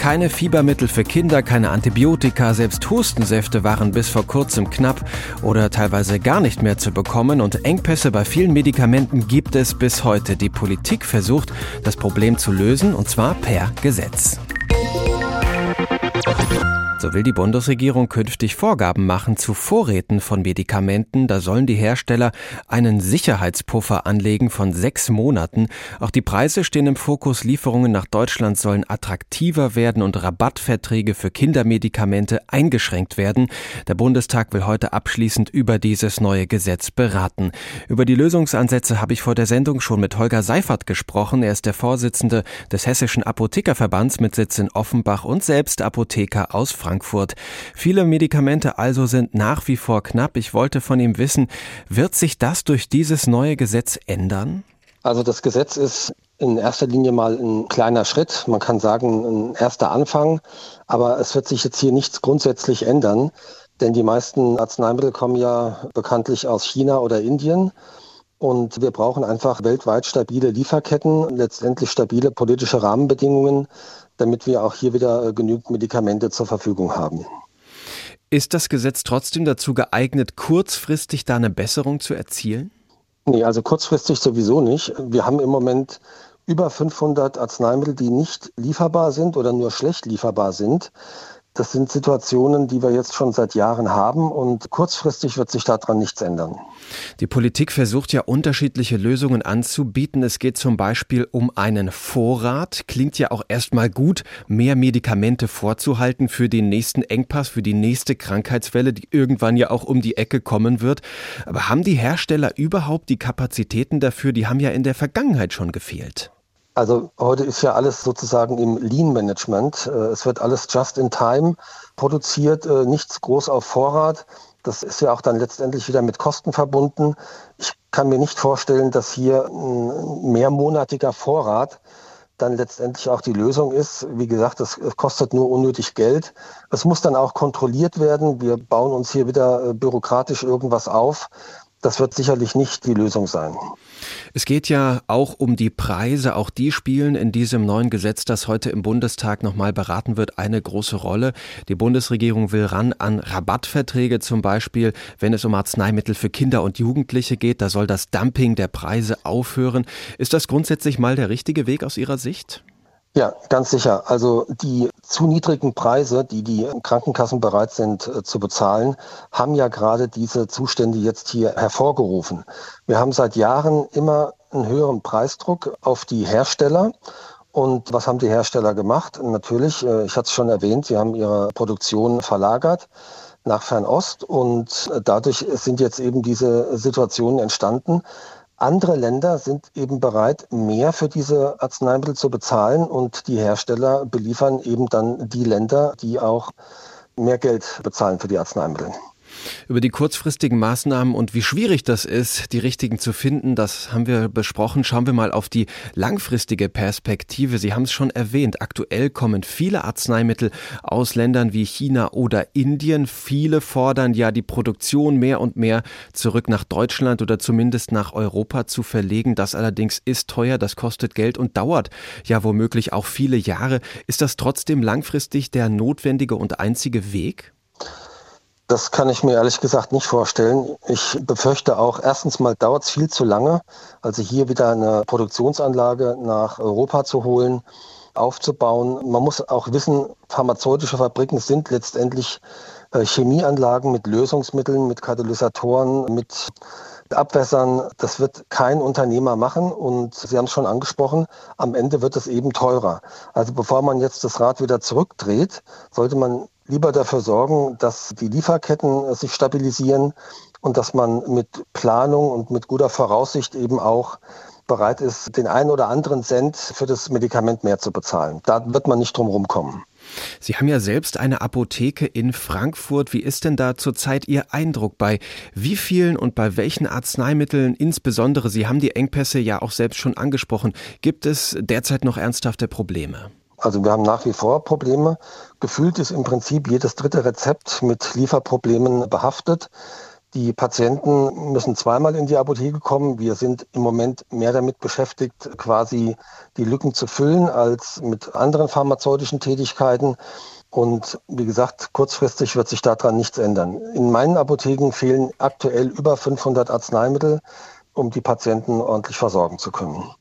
Keine Fiebermittel für Kinder, keine Antibiotika, selbst Hustensäfte waren bis vor kurzem knapp oder teilweise gar nicht mehr zu bekommen und Engpässe bei vielen Medikamenten gibt es bis heute. Die Politik versucht, das Problem zu lösen und zwar per Gesetz. So will die Bundesregierung künftig Vorgaben machen zu Vorräten von Medikamenten. Da sollen die Hersteller einen Sicherheitspuffer anlegen von sechs Monaten. Auch die Preise stehen im Fokus. Lieferungen nach Deutschland sollen attraktiver werden und Rabattverträge für Kindermedikamente eingeschränkt werden. Der Bundestag will heute abschließend über dieses neue Gesetz beraten. Über die Lösungsansätze habe ich vor der Sendung schon mit Holger Seifert gesprochen. Er ist der Vorsitzende des Hessischen Apothekerverbands mit Sitz in Offenbach und selbst Apotheker aus Frankreich. Frankfurt. Viele Medikamente also sind nach wie vor knapp. Ich wollte von ihm wissen, wird sich das durch dieses neue Gesetz ändern? Also das Gesetz ist in erster Linie mal ein kleiner Schritt, man kann sagen ein erster Anfang, aber es wird sich jetzt hier nichts grundsätzlich ändern, denn die meisten Arzneimittel kommen ja bekanntlich aus China oder Indien. Und wir brauchen einfach weltweit stabile Lieferketten, letztendlich stabile politische Rahmenbedingungen, damit wir auch hier wieder äh, genügend Medikamente zur Verfügung haben. Ist das Gesetz trotzdem dazu geeignet, kurzfristig da eine Besserung zu erzielen? Nee, also kurzfristig sowieso nicht. Wir haben im Moment über 500 Arzneimittel, die nicht lieferbar sind oder nur schlecht lieferbar sind. Das sind Situationen, die wir jetzt schon seit Jahren haben und kurzfristig wird sich daran nichts ändern. Die Politik versucht ja unterschiedliche Lösungen anzubieten. Es geht zum Beispiel um einen Vorrat. Klingt ja auch erstmal gut, mehr Medikamente vorzuhalten für den nächsten Engpass, für die nächste Krankheitswelle, die irgendwann ja auch um die Ecke kommen wird. Aber haben die Hersteller überhaupt die Kapazitäten dafür? Die haben ja in der Vergangenheit schon gefehlt. Also heute ist ja alles sozusagen im Lean-Management. Äh, es wird alles just in time produziert, äh, nichts groß auf Vorrat. Das ist ja auch dann letztendlich wieder mit Kosten verbunden. Ich kann mir nicht vorstellen, dass hier ein mehrmonatiger Vorrat dann letztendlich auch die Lösung ist. Wie gesagt, das kostet nur unnötig Geld. Es muss dann auch kontrolliert werden. Wir bauen uns hier wieder äh, bürokratisch irgendwas auf. Das wird sicherlich nicht die Lösung sein. Es geht ja auch um die Preise. Auch die spielen in diesem neuen Gesetz, das heute im Bundestag nochmal beraten wird, eine große Rolle. Die Bundesregierung will ran an Rabattverträge zum Beispiel, wenn es um Arzneimittel für Kinder und Jugendliche geht. Da soll das Dumping der Preise aufhören. Ist das grundsätzlich mal der richtige Weg aus Ihrer Sicht? Ja, ganz sicher. Also die zu niedrigen Preise, die die Krankenkassen bereit sind äh, zu bezahlen, haben ja gerade diese Zustände jetzt hier hervorgerufen. Wir haben seit Jahren immer einen höheren Preisdruck auf die Hersteller. Und was haben die Hersteller gemacht? Natürlich, äh, ich hatte es schon erwähnt, sie haben ihre Produktion verlagert nach Fernost und äh, dadurch sind jetzt eben diese Situationen entstanden, andere Länder sind eben bereit, mehr für diese Arzneimittel zu bezahlen und die Hersteller beliefern eben dann die Länder, die auch mehr Geld bezahlen für die Arzneimittel. Über die kurzfristigen Maßnahmen und wie schwierig das ist, die richtigen zu finden, das haben wir besprochen. Schauen wir mal auf die langfristige Perspektive. Sie haben es schon erwähnt. Aktuell kommen viele Arzneimittel aus Ländern wie China oder Indien. Viele fordern ja die Produktion mehr und mehr zurück nach Deutschland oder zumindest nach Europa zu verlegen. Das allerdings ist teuer, das kostet Geld und dauert ja womöglich auch viele Jahre. Ist das trotzdem langfristig der notwendige und einzige Weg? Das kann ich mir ehrlich gesagt nicht vorstellen. Ich befürchte auch, erstens mal dauert es viel zu lange, also hier wieder eine Produktionsanlage nach Europa zu holen, aufzubauen. Man muss auch wissen, pharmazeutische Fabriken sind letztendlich äh, Chemieanlagen mit Lösungsmitteln, mit Katalysatoren, mit Abwässern. Das wird kein Unternehmer machen und Sie haben es schon angesprochen, am Ende wird es eben teurer. Also bevor man jetzt das Rad wieder zurückdreht, sollte man lieber dafür sorgen, dass die Lieferketten äh, sich stabilisieren und dass man mit Planung und mit guter Voraussicht eben auch bereit ist, den einen oder anderen Cent für das Medikament mehr zu bezahlen. Da wird man nicht drum rumkommen. Sie haben ja selbst eine Apotheke in Frankfurt. Wie ist denn da zurzeit Ihr Eindruck bei wie vielen und bei welchen Arzneimitteln insbesondere, Sie haben die Engpässe ja auch selbst schon angesprochen, gibt es derzeit noch ernsthafte Probleme? Also wir haben nach wie vor Probleme. Gefühlt ist im Prinzip jedes dritte Rezept mit Lieferproblemen behaftet. Die Patienten müssen zweimal in die Apotheke kommen. Wir sind im Moment mehr damit beschäftigt, quasi die Lücken zu füllen, als mit anderen pharmazeutischen Tätigkeiten. Und wie gesagt, kurzfristig wird sich daran nichts ändern. In meinen Apotheken fehlen aktuell über 500 Arzneimittel, um die Patienten ordentlich versorgen zu können.